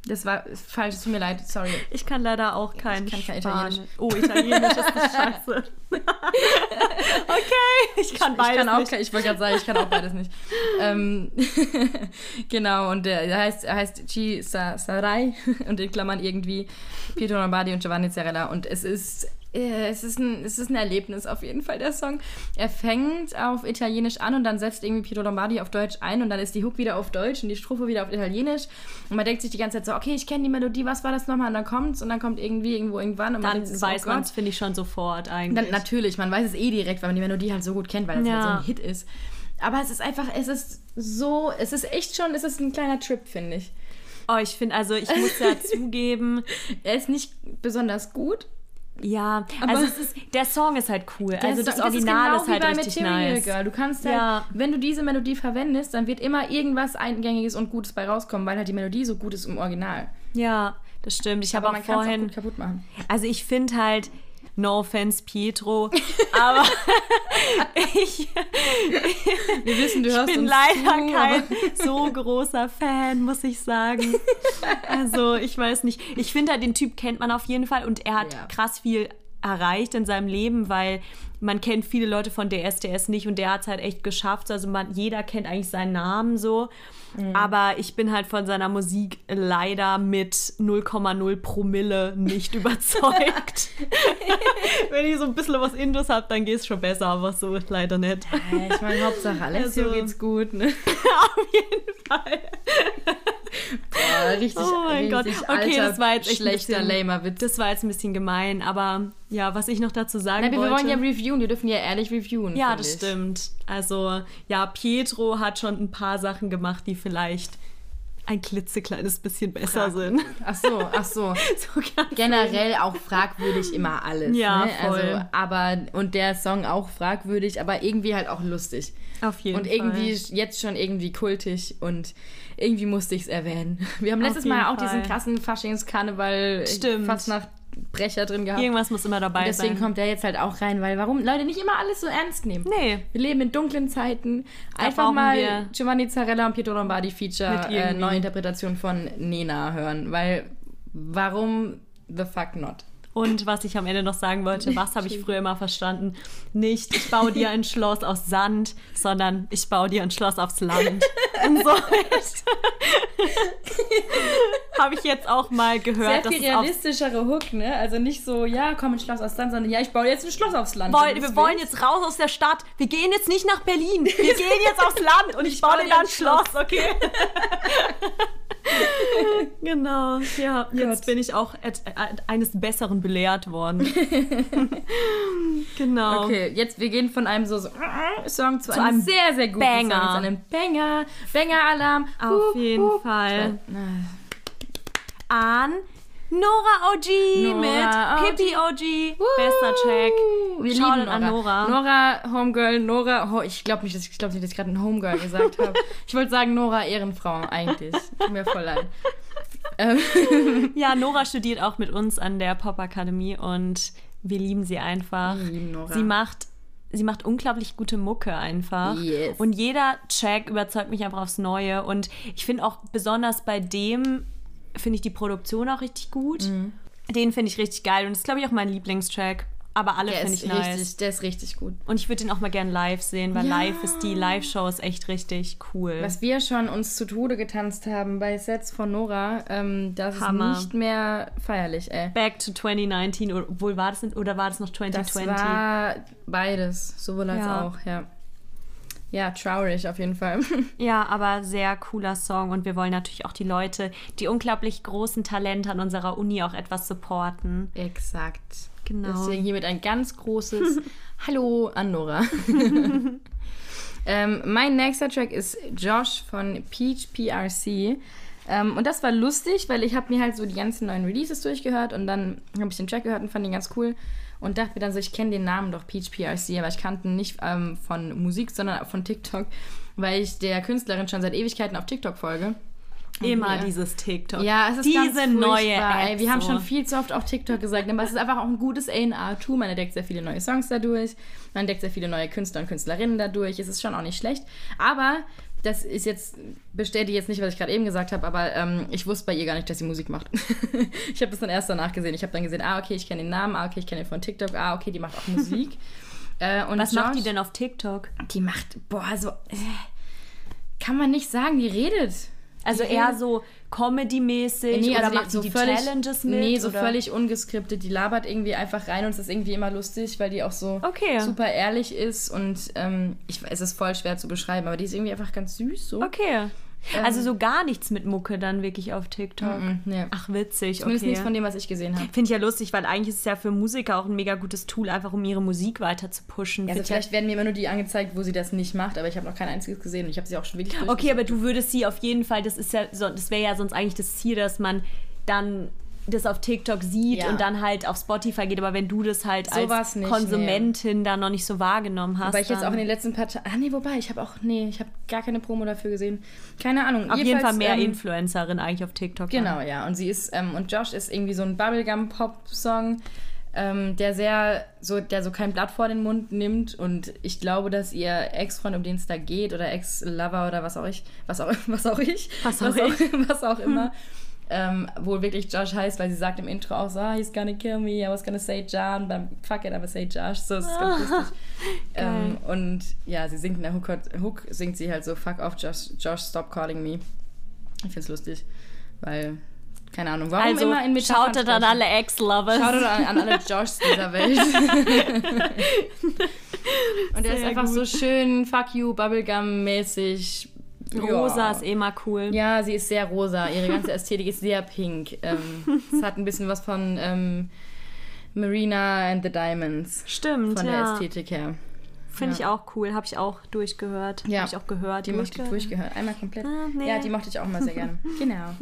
Das war falsch, es tut mir leid, sorry. Ich kann leider auch kein, Ich kann kein Spanisch. Italienisch. Oh, Italienisch ist nicht scheiße. okay, ich kann Ich beides kann auch, nicht. ich wollte gerade sagen, ich kann auch beides nicht. ähm, genau, und der, heißt, er heißt Chisarai und in Klammern irgendwie Pietro Lombardi und Giovanni Zarella. Und es ist, es, ist ein, es ist ein Erlebnis auf jeden Fall, der Song. Er fängt auf Italienisch an und dann setzt irgendwie Pietro Lombardi auf Deutsch ein und dann ist die Hook wieder auf Deutsch und die Strophe wieder auf Italienisch. Und man denkt sich die ganze Zeit so, okay, ich kenne die Melodie, was war das nochmal? Und dann kommt's und dann kommt irgendwie, irgendwo, irgendwann. Und man Dann sich so, weiß oh man es, finde ich, schon sofort eigentlich. Dann, natürlich, man weiß es eh direkt, weil man die Melodie halt so gut kennt, weil es Ja. halt so ein Hit ist. Aber es ist einfach, es ist so, es ist echt schon, es ist ein kleiner Trip, finde ich. Oh, ich finde, also ich muss ja zugeben, Er ist nicht besonders gut. Ja, Aber- also es ist, der Song ist halt cool. Also das Song- Original ist, genau halt wie bei richtig Material nice. Girl. Du kannst halt, Ja. wenn du diese Melodie verwendest, dann wird immer irgendwas Eingängiges und Gutes bei rauskommen, weil halt die Melodie so gut ist im Original. Ja, das stimmt. Ich habe auch man es auch vorhin, gut kaputt machen. also ich finde halt, no offense Pietro, aber ich, Wir wissen, du ich hörst bin uns leider zu, kein so großer Fan, muss ich sagen. Also ich weiß nicht. Ich finde den Typ kennt man auf jeden Fall und er hat Ja. krass viel erreicht in seinem Leben, weil man kennt viele Leute von DSDS nicht und der hat es halt echt geschafft. Also man, jeder kennt eigentlich seinen Namen so. Mhm. Aber ich bin halt von seiner Musik leider mit 0,0 Promille nicht überzeugt. Wenn ich so ein bisschen was Indus habe, dann geht es schon besser, aber so leider nicht. Ja, ich meine, Hauptsache Alessio Also- geht's gut. Ne? Auf jeden Fall. Boah, richtig, Oh mein Gott. Okay, alter, das war jetzt echt ein schlechter, bisschen- lamer Witz. Das war jetzt ein bisschen gemein, aber ja, was ich noch dazu sagen Nein, wir wollte. wollen ja reviewen, wir dürfen ja ehrlich reviewen. ja, das ich. stimmt. Also, ja, Pietro hat schon ein paar Sachen gemacht, die vielleicht ein klitzekleines bisschen besser sind. Ach so, ach so. so Generell auch fragwürdig immer alles. Ja, ne? voll. Also, aber, und der Song auch fragwürdig, aber irgendwie halt auch lustig. Auf jeden und Fall. irgendwie jetzt schon irgendwie kultig und irgendwie musste ich es erwähnen. Wir haben letztes Mal auch diesen Fall. krassen Faschingskarneval Stimmt. fast nach Brecher drin gehabt. Irgendwas muss immer dabei deswegen sein. kommt der jetzt halt auch rein, weil warum Leute nicht immer alles so ernst nehmen? Nee. Wir leben in dunklen Zeiten. Da Einfach mal Giovanni Zarella und Pietro Lombardi Feature Mit äh, Neuinterpretation von Nena hören, weil warum the fuck not? Und was ich am Ende noch sagen wollte, was habe ich früher immer verstanden? Nicht, ich baue dir ein Schloss aus Sand, sondern ich baue dir ein Schloss aufs Land. Und so habe ich jetzt auch mal Sehr gehört, dass viel realistischere Hook, ne? Also nicht so, ja, komm, ein Schloss aufs Land, sondern ja, ich baue jetzt ein Schloss aufs Land. Woll, wir wollen jetzt raus aus der Stadt. Wir gehen jetzt nicht nach Berlin. Wir gehen jetzt aufs Land und ich, baue dir ein Schloss, okay? Genau, ja. Jetzt Gott. bin ich auch et, eines Besseren belehrt worden. genau. Okay, jetzt wir gehen von einem so, so Song zu, einem, einem sehr, sehr guten Banger. Song, zu einem Banger, Banger-Alarm. Auf Hup, jeden hup. Fall. Äh, An Nora OG Nora mit OG. Hippie OG. Bester Track. Wir Shoutout lieben Nora. an Nora. Nora, Homegirl, Nora. Ho ich glaube nicht, dass ich, glaub nicht, dass ich gerade ein Homegirl gesagt habe. Ich wollte sagen Nora Ehrenfrau eigentlich. Tut mir voll leid. Ähm, Ja, Nora studiert auch mit uns an der Popakademie und wir lieben sie einfach. Wir lieben Nora. Sie macht sie macht unglaublich gute Mucke einfach. Yes. Und jeder Track überzeugt mich einfach aufs Neue. Und ich finde auch besonders bei dem, finde ich die Produktion auch richtig gut. Mhm. Den finde ich richtig geil. Und das ist, glaube ich, auch mein Lieblingstrack. Aber alle finde ich nice. richtig, der ist richtig gut. Und ich würde den auch mal gern live sehen, weil Ja. live ist die Live-Show ist echt richtig cool. Was wir schon uns zu Tode getanzt haben bei Sets von Nora, ähm, das Hammer. ist nicht mehr feierlich, ey. Back to 2019, oder obwohl war das oder war das noch Das 2020? war beides, sowohl als Ja. auch, ja. Ja, traurig auf jeden Fall. Ja, aber sehr cooler Song und wir wollen natürlich auch die Leute, die unglaublich großen Talente an unserer Uni auch etwas supporten. Exakt. Genau. Deswegen hiermit ein ganz großes Hallo an Nora. ähm, mein nächster Track ist Josh von Peach PRC. Ähm, und das war lustig, weil ich habe mir halt so die ganzen neuen Releases durchgehört und dann habe ich den Track gehört und fand ihn ganz cool und dachte mir dann so, ich kenne den Namen doch Peach PRC, aber ich kannte ihn nicht ähm, von Musik, sondern von TikTok, weil ich der Künstlerin schon seit Ewigkeiten auf TikTok folge. Immer Ja. dieses TikTok. Ja, es ist Diese ganz furchtbar, neue ey. App. Wir haben so. schon viel zu oft auch TikTok gesagt, aber es ist einfach auch ein gutes A&R-Tool. Man entdeckt sehr viele neue Songs dadurch, man entdeckt sehr viele neue Künstler und Künstlerinnen dadurch. Es ist schon auch nicht schlecht. Aber das ist jetzt, bestätigt jetzt nicht, was ich gerade eben gesagt habe, aber ähm, ich wusste bei ihr gar nicht, dass sie Musik macht. ich habe das dann erst danach gesehen. Ich habe dann gesehen, ah, okay, ich kenne den Namen, ah, okay, ich kenne den von TikTok, ah, okay, die macht auch Musik. äh, und Was macht die Josh- denn auf TikTok? Die macht, boah, so, äh, kann man nicht sagen, die redet. Also Die eher redet- so Comedy-mäßig oder die- macht die die Challenges mit? Nee, so oder? völlig ungeskriptet. Die labert irgendwie einfach rein und es ist irgendwie immer lustig, weil die auch so Okay. super ehrlich ist und ähm, ich, es ist voll schwer zu beschreiben, aber die ist irgendwie einfach ganz süß so. Okay. Also so gar nichts mit Mucke dann wirklich auf TikTok. Ähm. Mm, nee. Ach, witzig, Zumindest okay. nichts von dem, was ich gesehen habe. Finde ich ja lustig, weil eigentlich ist es ja für Musiker auch ein mega gutes Tool, einfach um ihre Musik weiter zu pushen. Also vielleicht werden mir immer nur die angezeigt, wo sie das nicht macht, aber ich habe noch kein einziges gesehen und ich habe sie auch schon wirklich Okay, aber du würdest sie auf jeden Fall, das ist ja so, das wäre ja sonst eigentlich das Ziel, dass man dann das auf TikTok sieht Ja. und dann halt auf Spotify geht, aber wenn du das halt So als nicht, Konsumentin dann noch nicht so wahrgenommen hast. Weil ich jetzt dann auch in den letzten paar Tagen. Ah, nee, wobei, ich habe auch. Nee, ich habe gar keine Promo dafür gesehen. Keine Ahnung. auf jeden Fall mehr ähm, Influencerin eigentlich auf TikTok. dann. Genau, ja. Und sie ist, ähm, und Josh ist irgendwie so ein Bubblegum-Pop-Song, ähm, der sehr, so, der so kein Blatt vor den Mund nimmt. Und ich glaube, dass ihr Ex-Freund, um den es da geht, oder Ex-Lover oder was auch ich, was auch, was auch ich, Was auch was, auch, was auch immer, ähm, wohl wirklich Josh heißt, weil sie sagt im Intro auch so, ah, he's gonna kill me, I was gonna say John, but fuck it, I'm gonna say Josh. So, es ist ganz lustig. Ähm, und ja, sie singt in der Hook, Hook singt sie halt so, fuck off, Josh, Josh, stop calling me. Ich find's lustig, weil, keine Ahnung, warum Also immer in Metaphern schaut an alle Ex-Lovers. Shoutout an, an alle Joshs dieser Welt. und der ist einfach gut. so schön, fuck you, Bubblegum-mäßig, Rosa Ja. ist eh mal cool. Ja, sie ist sehr rosa. Ihre ganze Ästhetik ist sehr pink. Ähm, es hat ein bisschen was von ähm, Marina and the Diamonds. Stimmt, Von der ja. Ästhetik her. Finde Ja. ich auch cool. Habe ich auch durchgehört. Ja. Habe ich auch gehört. Die mochte ich durchgehört. Einmal komplett. Ah, nee. Ja, die mochte ich auch mal sehr gerne. Genau.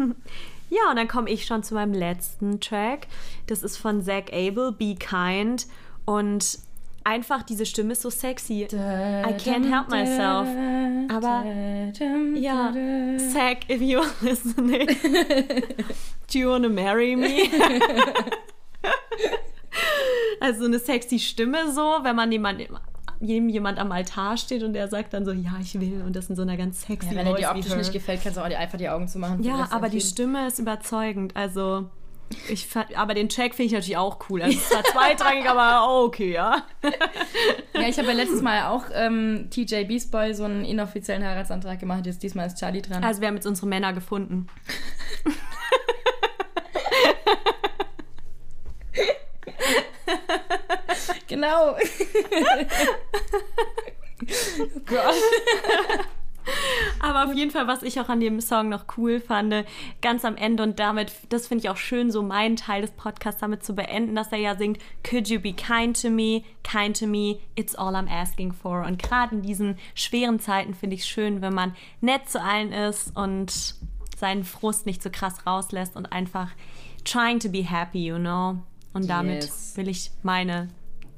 Ja, und dann komme ich schon zu meinem letzten Track. Das ist von Zach Abel, Be Kind. Und einfach diese Stimme ist so sexy. I can't help myself. Aber ja, Zach, if you're listening, do you wanna marry me? also eine sexy Stimme so, wenn man jemand, jedem jemand am Altar steht und der sagt dann so, ja, ich will. Und das in so einer ganz sexy Ja, wenn er dir wie optisch nicht gefällt, kannst du auch die- einfach die Augen zumachen. Ja, Das aber die. Stimme ist überzeugend. Also, ich fand, aber den Track finde ich natürlich auch cool. Also, es zwar zweitrangig, aber okay, ja. Ja, ich habe ja letztes Mal auch ähm, TJ Beast Boy so einen inoffiziellen Heiratsantrag gemacht. Jetzt diesmal ist Charlie dran. Also, wir haben jetzt unsere Männer gefunden. genau. oh Gott. Aber auf jeden Fall, was ich auch an dem Song noch cool fand, ganz am Ende und damit, das finde ich auch schön, so meinen Teil des Podcasts damit zu beenden, dass er ja singt, Could you be kind to me, kind to me, it's all I'm asking for. Und gerade in diesen schweren Zeiten finde ich es schön, wenn man nett zu allen ist und seinen Frust nicht so krass rauslässt und einfach trying to be happy, you know. Und damit Yes. will ich meine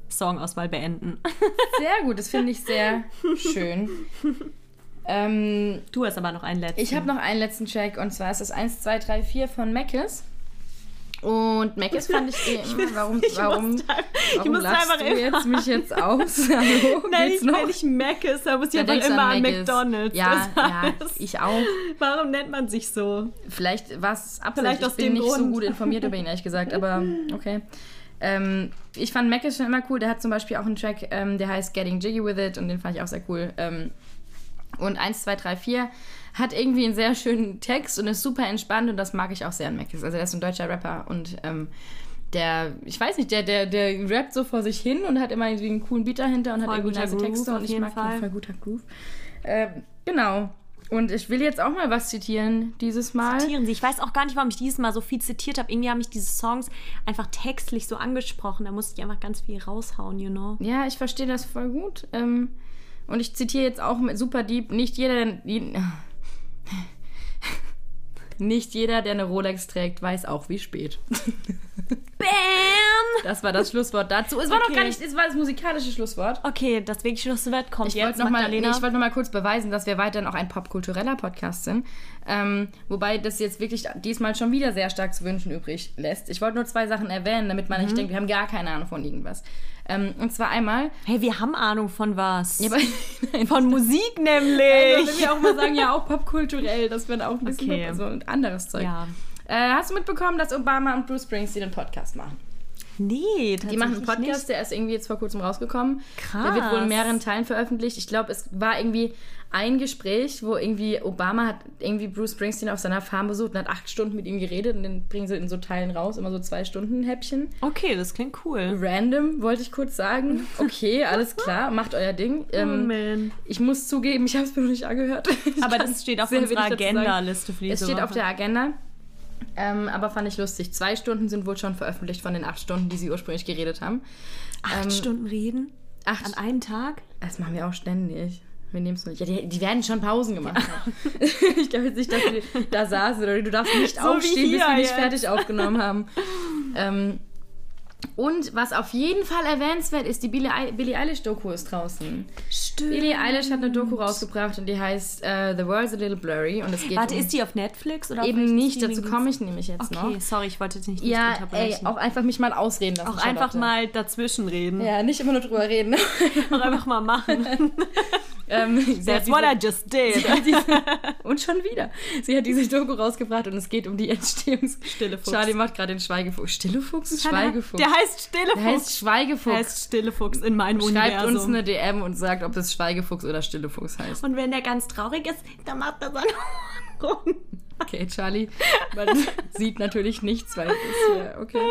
Songauswahl beenden. Sehr gut, das finde ich sehr schön. Ähm, Du hast aber noch einen letzten. ich habe noch einen letzten Track und zwar ist das 1, 2, 3, 4 von Mackes. Und Mackes fand ich eh immer, warum, ich warum, musste ein- ich warum musste einfach du immer- jetzt mich jetzt aus? Hallo, Nein, geht's ich, noch? wenn ich Mac ist, da muss ich einfach immer an Maggis. McDonalds. Ja, ja, ich auch. Warum nennt man sich so? Vielleicht war es absichtlich. Ich bin nicht so Grund. gut informiert über ihn, ehrlich gesagt, aber okay. Ähm, ich fand Mac schon immer cool. Der hat zum Beispiel auch einen Track, ähm, der heißt Getting Jiggy With It und den fand ich auch sehr cool. Ähm, und 1, 2, 3, 4 hat irgendwie einen sehr schönen Text und ist super entspannt und das mag ich auch sehr an Mac. Also der ist ein deutscher Rapper und ähm, der, ich weiß nicht, der, der, der rappt so vor sich hin und hat immer irgendwie einen coolen Beat dahinter und Voll hat irgendwie nice Texte und ich mag Fall. den voll guter Groove. Ähm, genau. Und ich will jetzt auch mal was zitieren dieses Mal. Zitieren Sie. Ich weiß auch gar nicht, warum ich dieses Mal so viel zitiert habe. Irgendwie haben mich diese Songs einfach textlich so angesprochen. Da musste ich einfach ganz viel raushauen, you know. Ja, ich verstehe das voll gut. Ähm, und ich zitiere jetzt auch mit Super Deep, nicht jeder, der, nicht jeder, der eine Rolex trägt, weiß auch, wie spät. Bam! Das war das Schlusswort dazu. Es war noch Okay. gar nicht, es war das musikalische Schlusswort. Okay, das wirklich Schlusswort kommt Ich jetzt, wollte noch, mal- nee, ich wollte noch mal kurz beweisen, dass wir weiterhin auch ein popkultureller Podcast sind. Ähm, wobei das jetzt wirklich diesmal schon wieder sehr stark zu wünschen übrig lässt. Ich wollte nur zwei Sachen erwähnen, damit man Mhm. nicht denkt, wir haben gar keine Ahnung von irgendwas. Ähm, und zwar einmal, hey, wir haben Ahnung von was. ja, nein, von Musik Also, nämlich. wenn wir auch mal sagen, ja, auch popkulturell, das wird auch ein bisschen Okay. so ein anderes Zeug. ja. Äh, hast du mitbekommen, dass Obama und Bruce Springsteen einen Podcast machen? Nee, Die machen einen tatsächlich Podcast, der ist irgendwie jetzt vor kurzem rausgekommen. Krass. Der wird wohl in mehreren Teilen veröffentlicht. Ich glaube, es war irgendwie ein Gespräch, wo irgendwie Obama hat irgendwie Bruce Springsteen auf seiner Farm besucht und hat acht Stunden mit ihm geredet und den bringen sie in so Teilen raus, immer so zwei Stunden Häppchen. Nicht. Okay, das klingt cool. Random, wollte ich kurz sagen. Okay, alles klar, macht euer Ding. Oh, Ähm, man. ich muss zugeben, ich habe es mir noch nicht angehört. Ich Aber das steht auf unserer. Agenda-Liste für diese Es steht Woche. auf der Agenda. Ähm, aber fand ich lustig. Zwei Stunden sind wohl schon veröffentlicht von den acht Stunden, die sie ursprünglich geredet haben. Acht ähm, Stunden reden? Acht. An einem Tag? Das machen wir auch ständig. Wir nehmen es nicht. Ja, die, die werden schon Pausen gemacht haben. ich glaube jetzt nicht, dass die da saßen oder du darfst nicht So aufstehen, bis wir nicht jetzt. fertig aufgenommen haben. ähm, und was auf jeden Fall erwähnenswert ist, die Billie, Billie Eilish-Doku ist draußen. Stimmt. Billie Eilish hat eine Doku rausgebracht und die heißt äh, The World's a Little Blurry und es geht Warte, um ist die auf Netflix oder auf eben welchem nicht, dazu komme ich nämlich jetzt Okay, noch. sorry, ich wollte dich nicht, Ja, ey, unterbrechen. auch einfach mich mal ausreden lassen. auch einfach mal dazwischen reden. Ja, nicht immer nur drüber reden. Auch einfach mal machen. ähm, That's diese- what I just did. Diese, und schon wieder. Sie hat diese Doku rausgebracht und es geht um die Entstehungs... Stille Fuchs. Charlie macht gerade den Schweigefuchs. Stille Fuchs? Schweigefuchs. Der heißt Stille Der heißt Schweigefuchs. Der heißt Stille Fuchs in meinem Schreibt Universum. uns eine DM und sagt, ob es Schweigefuchs oder Stille Fuchs heißt. Und wenn der ganz traurig ist, dann macht er seine Ohren rum. Okay, Charlie, man sieht natürlich nichts, weil es hier, okay.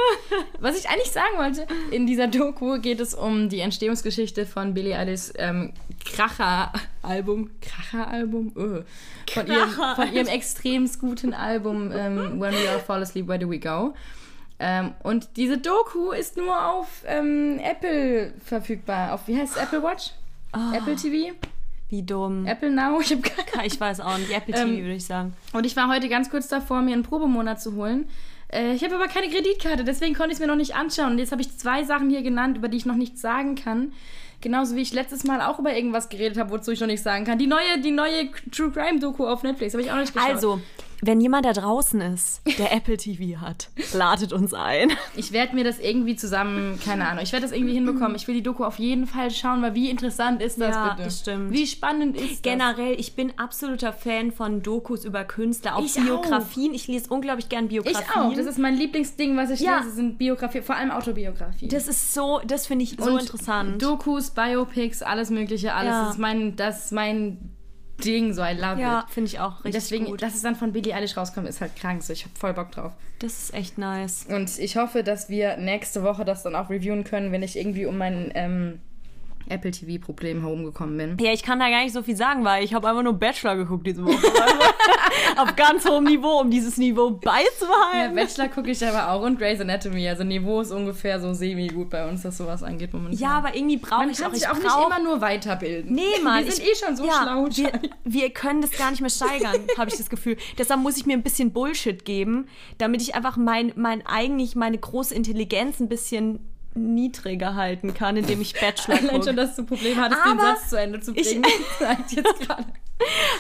Was ich eigentlich sagen wollte, in dieser Doku geht es um die Entstehungsgeschichte von Billie Eilish ähm, Kracher Album, Kracher-Album, öh, von, ihrem, von ihrem extrem guten Album ähm, When We All Fall Asleep, Where Do We Go? Ähm, und diese Doku ist nur auf ähm, Apple verfügbar. Auf, wie heißt es, Apple Watch? Oh. Apple TV? Wie dumm. Apple Now? Ich habe keine Ich weiß auch nicht. Apple TV Ähm, würde ich sagen. Und ich war heute ganz kurz davor, mir einen Probemonat zu holen. Äh, ich habe aber keine Kreditkarte, deswegen konnte ich es mir noch nicht anschauen. Und jetzt habe ich zwei Sachen hier genannt, über die ich noch nichts sagen kann. Genauso wie ich letztes Mal auch über irgendwas geredet habe, wozu ich noch nichts sagen kann. Die neue, die neue True Crime Doku auf Netflix habe ich auch noch nicht geschaut. Also, wenn jemand da draußen ist, der Apple TV hat, ladet uns ein. Ich werde mir das irgendwie zusammen, keine Ahnung, ich werde das irgendwie hinbekommen. Ich will die Doku auf jeden Fall schauen, weil wie interessant ist das Ja, bitte? das stimmt. Wie spannend ist das? Generell, ich bin absoluter Fan von Dokus über Künstler, auch Ich Biografien. Ich lese unglaublich gern Ich Biografien. auch. Das ist mein Lieblingsding, was ich Ja. lese, sind Biografien, vor allem Autobiografien. das ist so, das finde ich so Und interessant. Dokus, Biopics, alles mögliche, alles. Ja. Das ist mein, das ist mein Ding, so I love ja, it. finde ich auch Und richtig deswegen, gut. dass es dann von Billie Eilish rauskommt, ist halt krank. So, ich habe voll Bock drauf. Das ist echt nice. Und ich hoffe, dass wir nächste Woche das dann auch reviewen können, wenn ich irgendwie um mein ähm, Apple TV-Problem herumgekommen bin. Ja, ich kann da gar nicht so viel sagen, weil ich habe einfach nur Bachelor geguckt diese Woche. Also auf ganz hohem Niveau, um dieses Niveau Ja, beizubehalten. Bachelor gucke ich aber auch und Grey's Anatomy. Also Niveau ist ungefähr so semi-gut bei uns, was sowas angeht momentan. Ja, aber irgendwie brauche ich auch, ich auch nicht immer nur weiterbilden. Nee, Mann. Wir sind ich- eh schon so ja, schlau. Wir, wir können das gar nicht mehr steigern, habe ich das Gefühl. Deshalb muss ich mir ein bisschen Bullshit geben, damit ich einfach mein, mein eigentlich meine große Intelligenz ein bisschen niedriger halten kann, indem ich Bachelor Allein schon, gucke. dass du Probleme hattest, den Aber Satz zu Ende zu ich- bringen. zeigt jetzt gerade.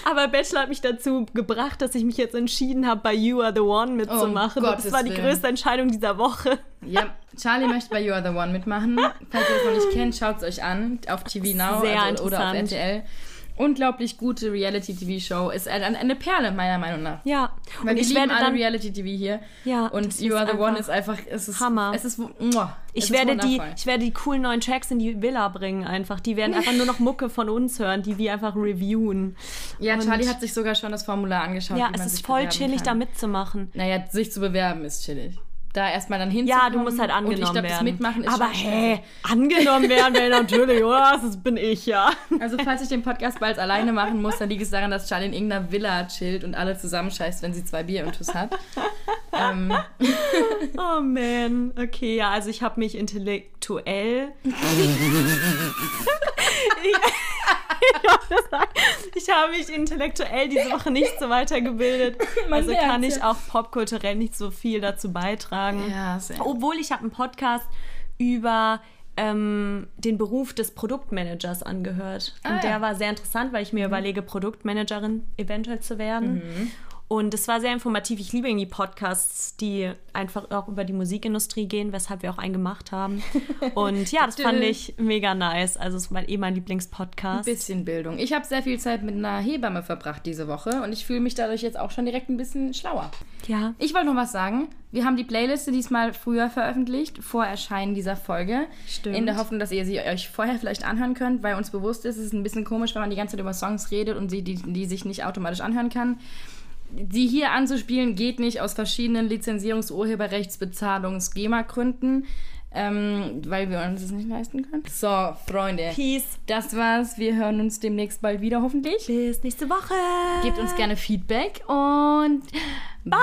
Aber Bachelor hat mich dazu gebracht, dass ich mich jetzt entschieden habe, bei You Are the One mitzumachen. Um Und das war die größte Entscheidung dieser Woche. Ja, Charlie möchte bei You Are the One mitmachen. Falls ihr das noch nicht kennt, schaut es euch an. Auf TV Now Sehr also, oder auf. RTL. Unglaublich gute Reality-TV-Show. Ist eine, eine Perle, meiner Meinung nach. Ja. Weil und ich lieben werde alle Reality-TV hier. Ja, Und You ist Are the One ist einfach, es ist Hammer. Es ist, muah, es Ich ist werde, die, wundervoll. ich werde die coolen neuen Tracks in die Villa bringen einfach. Die werden einfach nur noch Mucke von uns hören, die wir einfach reviewen. Ja, und- Charlie hat sich sogar schon das Formular angeschaut. Ja, es ist voll chillig, kann. da mitzumachen. Naja, sich zu bewerben ist chillig. Da erstmal dann Ja, hinzukommen. du musst halt Und angenommen ich glaube, das werden. Mitmachen ist Aber hä, angenommen werden will natürlich, oder? Das bin ich ja. Also falls ich den Podcast bald alleine machen muss, dann liegt es daran, dass Charlie in irgendeiner Villa chillt und alle zusammenscheißt, wenn sie zwei Bier intus hat. ähm, Oh man. Okay, ja, also ich habe mich intellektuell. ich habe mich intellektuell diese Woche nicht so weitergebildet. Also kann ich auch popkulturell nicht so viel dazu beitragen. ja, sehr. Obwohl ich habe einen Podcast über ähm, den Beruf des Produktmanagers angehört. Ah, Und der ja. war sehr interessant, weil ich mir überlege, Produktmanagerin eventuell zu werden. Und es war sehr informativ. Ich liebe irgendwie Podcasts, die einfach auch über die Musikindustrie gehen, weshalb wir auch einen gemacht haben. Und ja, das fand ich mega nice. Also es war eh mein Lieblingspodcast. bisschen Bildung. Ich habe sehr viel Zeit mit einer Hebamme verbracht diese Woche und ich fühle mich dadurch jetzt auch schon direkt ein bisschen schlauer. Ja. Ich wollte noch was sagen. Wir haben die Playliste diesmal früher veröffentlicht, vor Erscheinen dieser Folge. Stimmt. In der Hoffnung, dass ihr sie euch vorher vielleicht anhören könnt, weil uns bewusst ist, es ist ein bisschen komisch, wenn man die ganze Zeit über Songs redet und sie die, die sich nicht automatisch anhören kann. Die hier anzuspielen geht nicht aus verschiedenen Lizenzierungs-, Urheberrechts-, Bezahlungs-, GEMA-Gründen, ähm, weil wir uns das nicht leisten können. So, Freunde. Peace. Das war's. Wir hören uns demnächst bald wieder, hoffentlich. Bis nächste Woche. Gebt uns gerne Feedback und Bye.